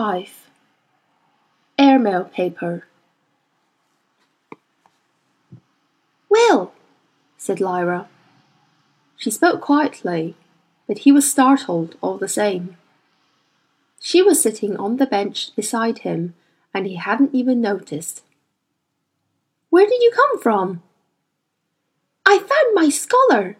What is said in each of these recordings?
5 Airmail Paper Will, said Lyra. She spoke quietly, but he was startled all the same. She was sitting on the bench beside him, and he hadn't even noticed. Where did you come from? I found my scholar.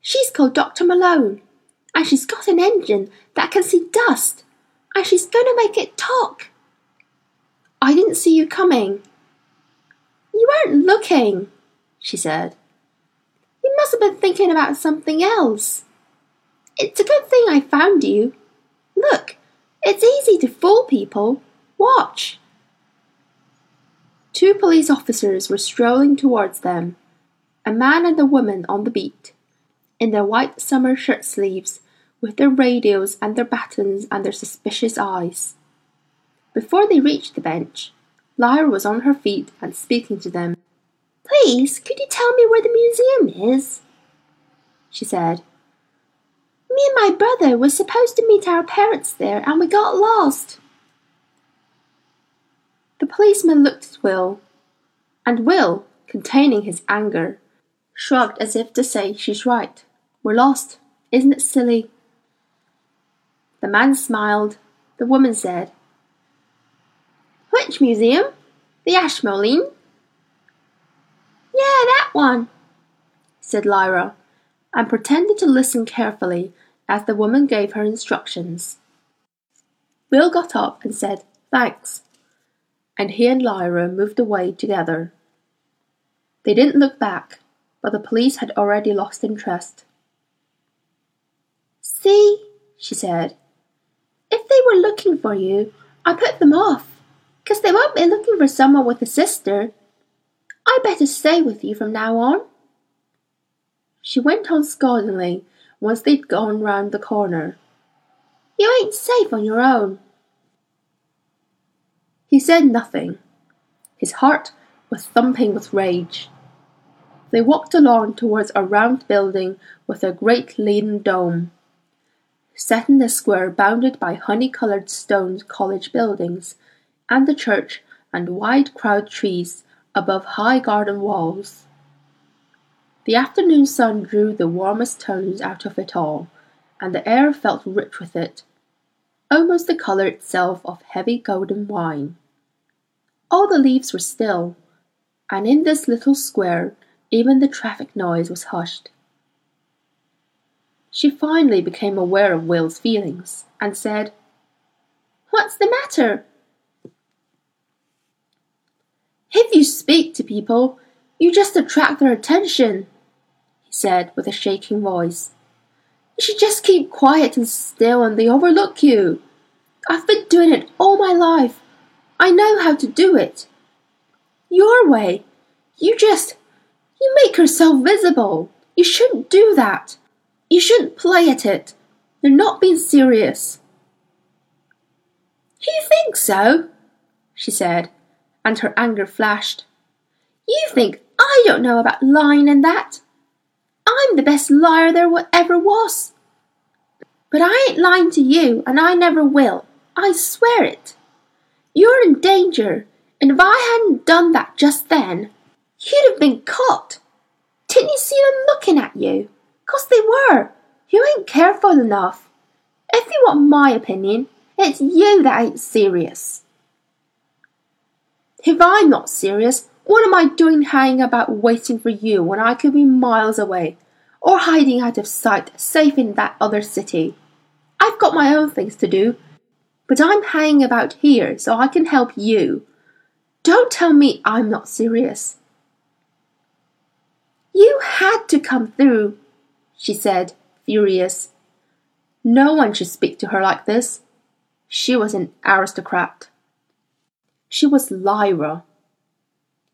She's called Dr. Malone, and she's got an engine that can see dust, and she's going to make it talk. I didn't see you coming. You weren't looking, she said. You must have been thinking about something else. It's a good thing I found you. Look, it's easy to fool people. Watch. Two police officers were strolling towards them, a man and a woman on the beat, in their white summer shirt sleeves, with their radios and their batons and their suspicious eyes. Before they reached the bench, Lyra was on her feet and speaking to them. Please, could you tell me where the museum is? she said. Me and my brother were supposed to meet our parents there and we got lost. The policeman looked at Will, and Will, containing his anger, shrugged as if to say she's right. We're lost. Isn't it silly? The man smiled. The woman said, Which museum? The Ashmolean? Yeah, that one, said Lyra, and pretended to listen carefully as the woman gave her instructions. Will got up and said, Thanks, and he and Lyra moved away together. They didn't look back, but the police had already lost interest. See, she said, if they were looking for you, I put them off, 'cause they won't be looking for someone with a sister. I better stay with you from now on. She went on scoldingly once they'd gone round the corner. You ain't safe on your own. He said nothing. His heart was thumping with rage. They walked along towards a round building with a great leaden dome. Set in a square bounded by honey-coloured stone college buildings, and the church and wide crowd trees above high garden walls. The afternoon sun drew the warmest tones out of it all, and the air felt rich with it, almost the colour itself of heavy golden wine. All the leaves were still, and in this little square even the traffic noise was hushed. She finally became aware of Will's feelings, and said, What's the matter? If you speak to people, you just attract their attention, he said with a shaking voice. You should just keep quiet and still and they overlook you. I've been doing it all my life. I know how to do it. Your way. You just. You make yourself visible. You shouldn't do that. You shouldn't play at it. You're not being serious. You think so? she said and her anger flashed. You think I don't know about lying and that? I'm the best liar there ever was. But I ain't lying to you, and I never will. I swear it. You're in danger, and if I hadn't done that just then, you'd have been caught. Didn't you see them looking at you? 'Cause they were. You ain't careful enough. If you want my opinion, it's you that ain't serious. If I'm not serious, what am I doing hanging about waiting for you when I could be miles away, or hiding out of sight, safe in that other city? I've got my own things to do, but I'm hanging about here so I can help you. Don't tell me I'm not serious. You had to come through, she said, furious. No one should speak to her like this. She was an aristocrat. She was Lyra.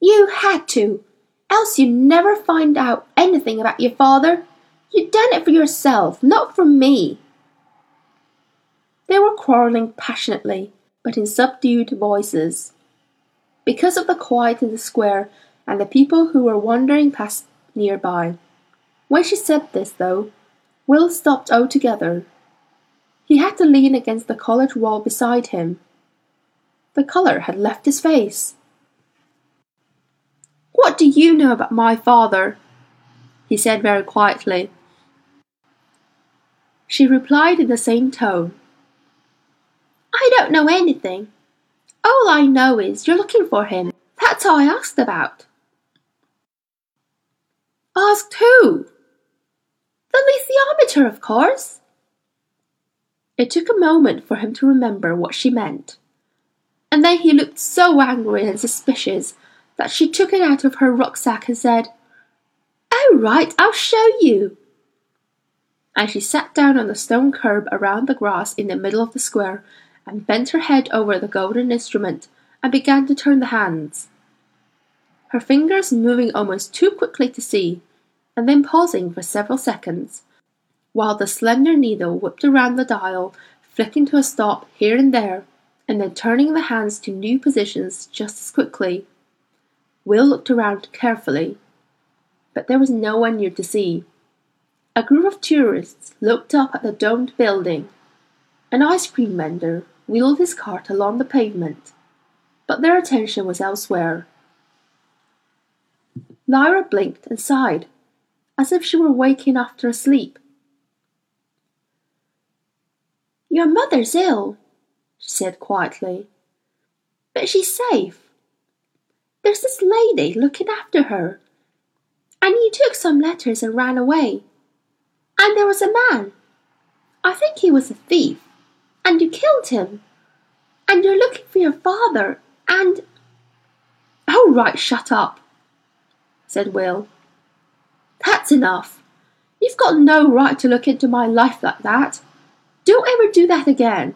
You had to, else you'd never find out anything about your father. You'd done it for yourself, not for me. They were quarrelling passionately, but in subdued voices. Because of the quiet in the square and the people who were wandering past nearby. When she said this, though, Will stopped altogether. He had to lean against the college wall beside him. The colour had left his face. What do you know about my father? he said very quietly. She replied in the same tone. I don't know anything. All I know is you're looking for him. That's all I asked about. Asked who? The of course. It took a moment for him to remember what she meant. And then he looked so angry and suspicious that she took it out of her rucksack and said, Oh, right, I'll show you. And she sat down on the stone curb around the grass in the middle of the square and bent her head over the golden instrument and began to turn the hands. Her fingers moving almost too quickly to see, and then pausing for several seconds, while the slender needle whipped around the dial, flicking to a stop here and there, and then turning the hands to new positions just as quickly. Will looked around carefully, but there was no one near to see. A group of tourists looked up at the domed building. An ice cream vendor wheeled his cart along the pavement, but their attention was elsewhere. Lyra blinked and sighed, as if she were waking after a sleep. Your mother's ill, she said quietly, but she's safe. There's this lady looking after her, and you took some letters and ran away. And there was a man. I think he was a thief and you killed him. And you're looking for your father, and. Oh, right, shut up, said Will. That's enough. You've got no right to look into my life like that. Don't ever do that again.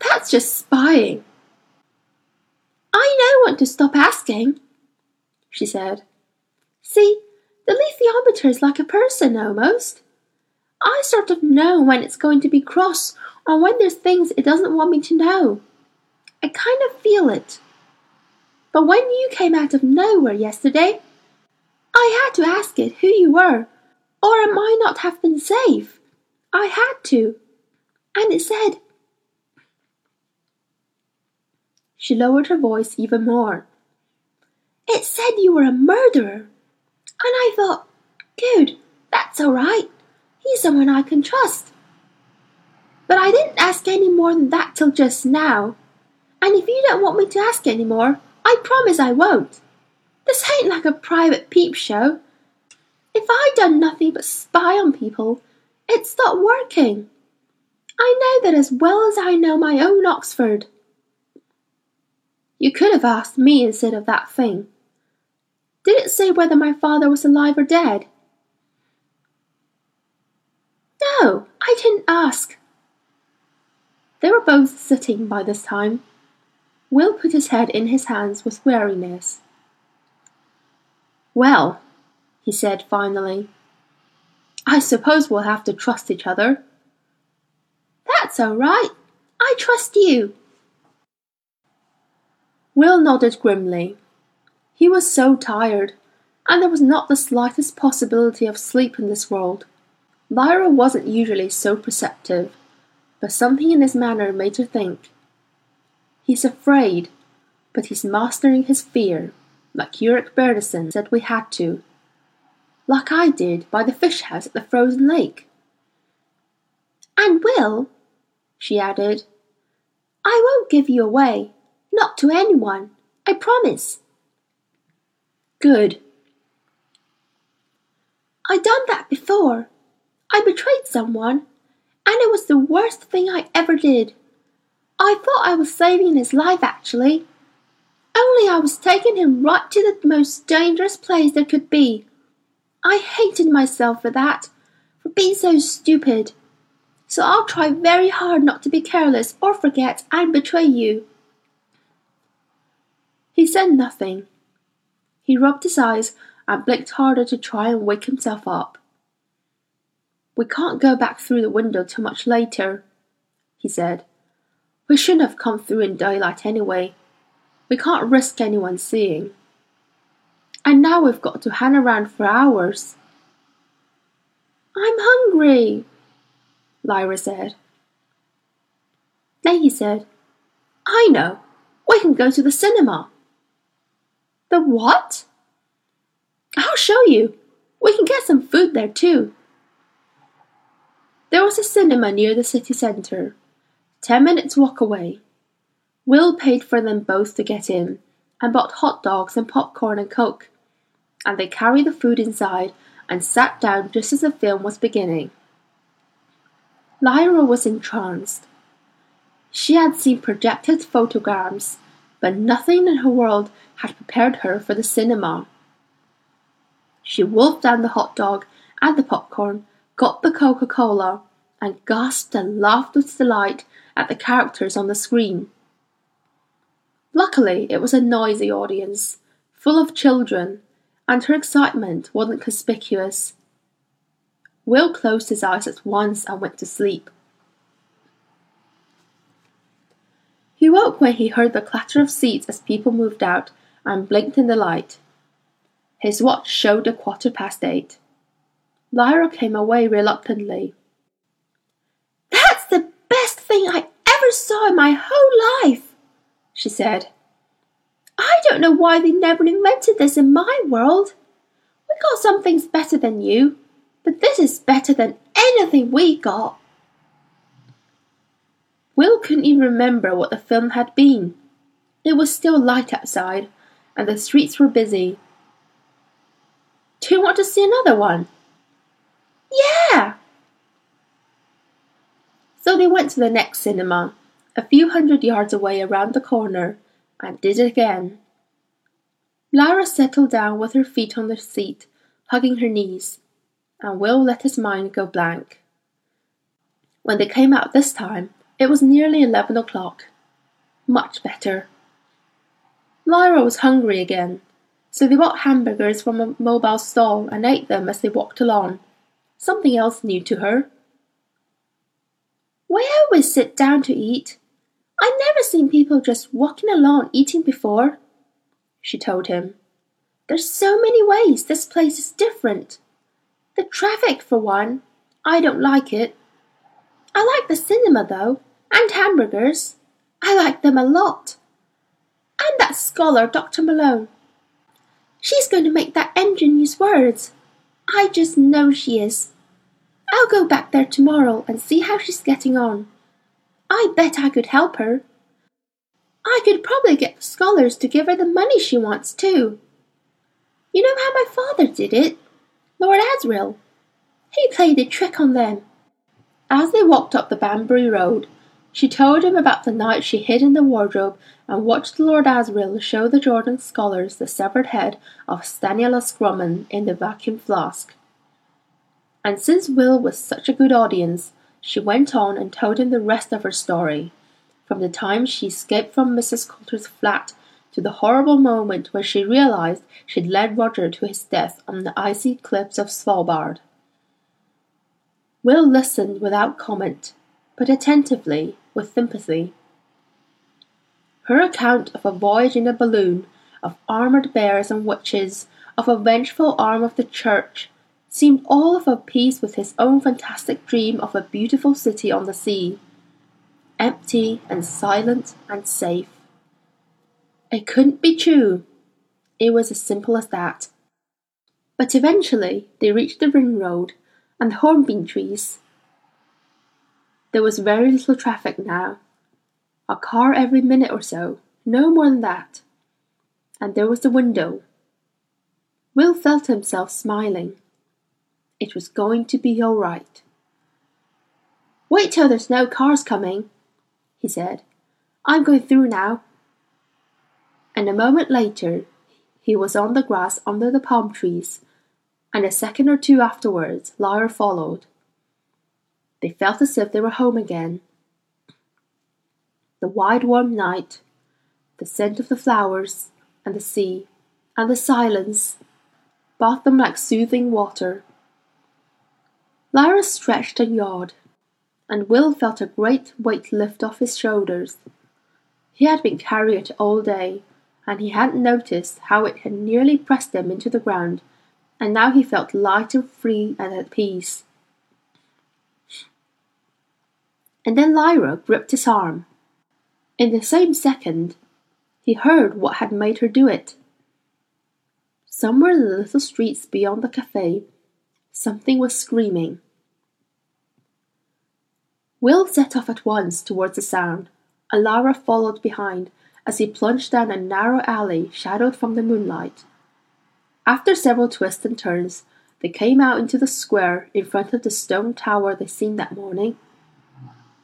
That's just spying. I know when to stop asking, she said. See, the alethiometer is like a person almost. I sort of know when it's going to be cross or when there's things it doesn't want me to know. I kind of feel it. But when you came out of nowhere yesterday, I had to ask it who you were, or I might not have been safe. I had to. And it said. She lowered her voice even more. It said you were a murderer. And I thought, good, that's all right. He's someone I can trust. But I didn't ask any more than that till just now. And if you don't want me to ask any more, I promise I won't. This ain't like a private peep show. If I done nothing but spy on people, it'd stop working. I know that as well as I know my own Oxford. You could have asked me instead of that thing. Did it say whether my father was alive or dead? No, I didn't ask. They were both sitting by this time. Will put his head in his hands with weariness. Well, he said finally, I suppose we'll have to trust each other. That's all right. I trust you. Will nodded grimly. He was so tired, and there was not the slightest possibility of sleep in this world. Lyra wasn't usually so perceptive, but something in his manner made her think. He's afraid, but he's mastering his fear, like Iorek Byrnison said we had to. Like I did by the fish house at the frozen lake. And Will, she added, I won't give you away, not to anyone, I promise. Good. I done that before. I betrayed someone, and it was the worst thing I ever did. I thought I was saving his life, actually. Only I was taking him right to the most dangerous place there could be. I hated myself for that, for being so stupid. So I'll try very hard not to be careless or forget and betray you. He said nothing. He rubbed his eyes and blinked harder to try and wake himself up. We can't go back through the window till much later, he said. We shouldn't have come through in daylight anyway. We can't risk anyone seeing. And now we've got to hang around for hours. I'm hungry, Lyra said. Then he said, I know. We can go to the cinema. The what? I'll show you. We can get some food there too. There was a cinema near the city centre, ten minutes' walk away. Will paid for them both to get in, and bought hot dogs and popcorn and coke, and they carried the food inside and sat down just as the film was beginning. Lyra was entranced. She had seen projected photograms, but nothing in her world had prepared her for the cinema. She wolfed down the hot dog and the popcorn, got the Coca Cola, and gasped and laughed with delight at the characters on the screen. Luckily, it was a noisy audience, full of children, and her excitement wasn't conspicuous. Will closed his eyes at once and went to sleep. He woke when he heard the clatter of seats as people moved out and blinked in the light. His watch showed a quarter past eight. Lyra came away reluctantly. That's the best thing I ever saw in my whole life, she said. I don't know why they never invented this in my world. We got some things better than you, but this is better than anything we got. Will couldn't even remember what the film had been. It was still light outside, and the streets were busy. Do you want to see another one? Yeah! So they went to the next cinema, a few hundred yards away around the corner, and did it again. Lyra settled down with her feet on the seat, hugging her knees, and Will let his mind go blank. When they came out this time, it was nearly eleven o'clock. Much better. Lyra was hungry again, so they bought hamburgers from a mobile stall and ate them as they walked along. Something else new to her. We always sit down to eat. I never seen people just walking along eating before, she told him. There's so many ways this place is different. The traffic, for one. I don't like it. I like the cinema, though, and hamburgers. I like them a lot. And that scholar, Dr. Malone. She's going to make that engine use words. I just know she is. I'll go back there tomorrow and see how she's getting on. I bet I could help her. I could probably get the scholars to give her the money she wants, too. You know how my father did it? Lord Asriel. He played a trick on them. As they walked up the Banbury Road, she told him about the night she hid in the wardrobe and watched Lord Asriel show the Jordan scholars the severed head of Stanislaus Grumman in the vacuum flask. And since Will was such a good audience, she went on and told him the rest of her story, from the time she escaped from Mrs. Coulter's flat to the horrible moment when she realized she'd led Roger to his death on the icy cliffs of Svalbard. Will listened without comment, but attentively, with sympathy. Her account of a voyage in a balloon, of armoured bears and witches, of a vengeful arm of the church, seemed all of a piece with his own fantastic dream of a beautiful city on the sea, empty and silent and safe. It couldn't be true. It was as simple as that. But eventually they reached the ring road and the hornbeam trees. There was very little traffic now. A car every minute or so, no more than that. And there was the window. Will felt himself smiling. It was going to be all right. Wait till there's no cars coming, he said. I'm going through now. And a moment later, he was on the grass under the palm trees, and a second or two afterwards, Lyra followed. They felt as if they were home again. The wide warm night, the scent of the flowers, and the sea, and the silence, bathed them like soothing water. Lyra stretched and yawed, and Will felt a great weight lift off his shoulders. He had been carrying it all day, and he hadn't noticed how it had nearly pressed him into the ground, and now he felt light and free and at peace. And then Lyra gripped his arm. In the same second, he heard what had made her do it. Somewhere in the little streets beyond the cafe, something was screaming. Will set off at once towards the sound, and Lyra followed behind as he plunged down a narrow alley shadowed from the moonlight. After several twists and turns, they came out into the square in front of the stone tower they'd seen that morning.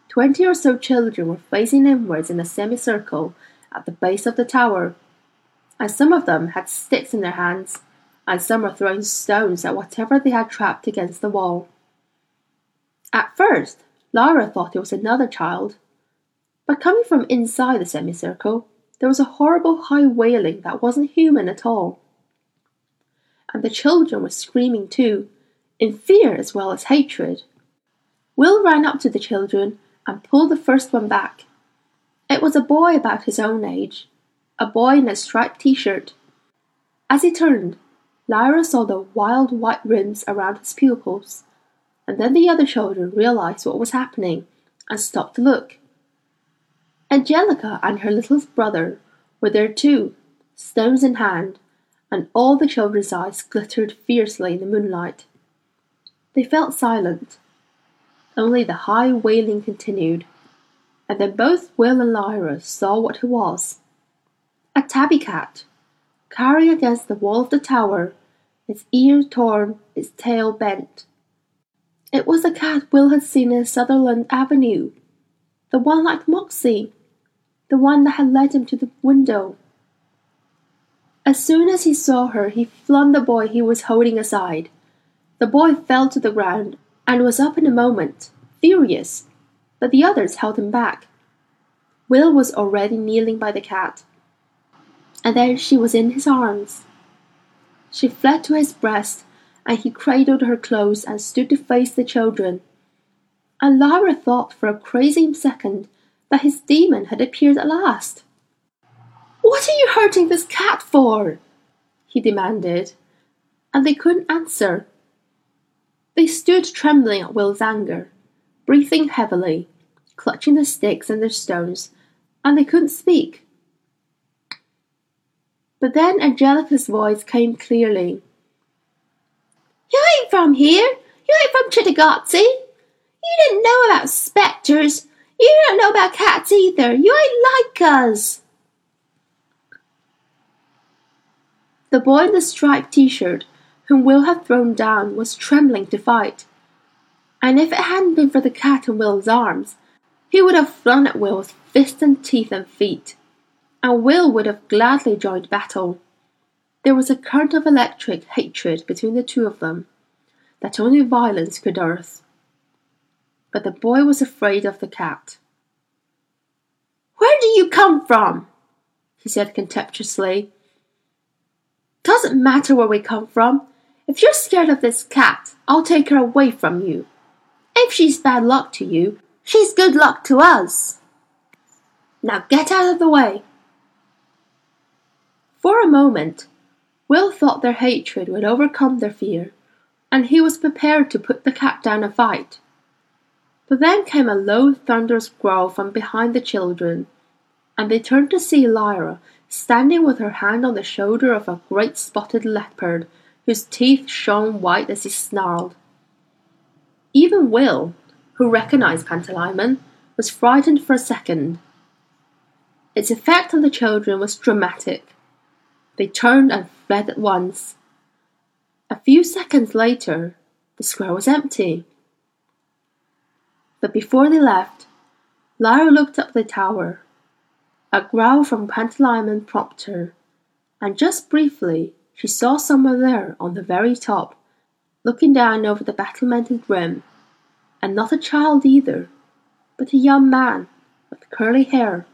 Twenty or so children were facing inwards in a semicircle at the base of the tower, and some of them had sticks in their hands, and some were throwing stones at whatever they had trapped against the wall. At first, Lyra thought it was another child, but coming from inside the semicircle, there was a horrible high wailing that wasn't human at all. And the children were screaming too, in fear as well as hatred. Will ran up to the children and pulled the first one back. It was a boy about his own age, a boy in a striped t shirt. As he turned, Lyra saw the wild white rims around his pupils, and then the other children realized what was happening and stopped to look. Angelica and her little brother were there too, stones in hand, and all the children's eyes glittered fiercely in the moonlight. They felt silent. Only the high wailing continued, and then both Will and Lyra saw what it was. A tabby cat, cowering against the wall of the tower, its ear torn, its tail bent. It was the cat Will had seen in Sunderland Avenue, the one like Moxie, the one that had led him to the window. As soon as he saw her, he flung the boy he was holding aside. The boy fell to the ground and was up in a moment, furious, but the others held him back. Will was already kneeling by the cat, and there she was in his arms. She fled to his breast, and he cradled her close and stood to face the children. And Lyra thought for a crazy second that his demon had appeared at last. What are you hurting this cat for? he demanded, and they couldn't answer. They stood trembling at Will's anger, breathing heavily, clutching the sticks and the stones, and they couldn't speak. But then Angelica's voice came clearly. You ain't from here. You ain't from Cittàgazze. You didn't know about spectres. You don't know about cats either. You ain't like us. The boy in the striped t-shirt, whom Will had thrown down, was trembling to fight. And if it hadn't been for the cat in Will's arms, he would have flung at Will with fists and teeth and feet, and Will would have gladly joined battle. There was a current of electric hatred between the two of them that only violence could earth but the boy was afraid of the cat. Where do you come from? he said contemptuously. Doesn't matter where we come from. If you're scared of this cat, I'll take her away from you. If she's bad luck to you, she's good luck to us. Now get out of the way. For a moment, Will thought their hatred would overcome their fear, and he was prepared to put the cat down a fight. But then came a low thunderous growl from behind the children, and they turned to see Lyra standing with her hand on the shoulder of a great spotted leopard whose teeth shone white as he snarled. Even Will, who recognized Pantalaimon, was frightened for a second. Its effect on the children was dramatic. They turned and fled at once. A few seconds later, the square was empty. But before they left, Lyra looked up the tower. A growl from Pantalaimon prompted her, and just briefly she saw someone there on the very top, looking down over the battlemented rim, and not a child either, but a young man with curly hair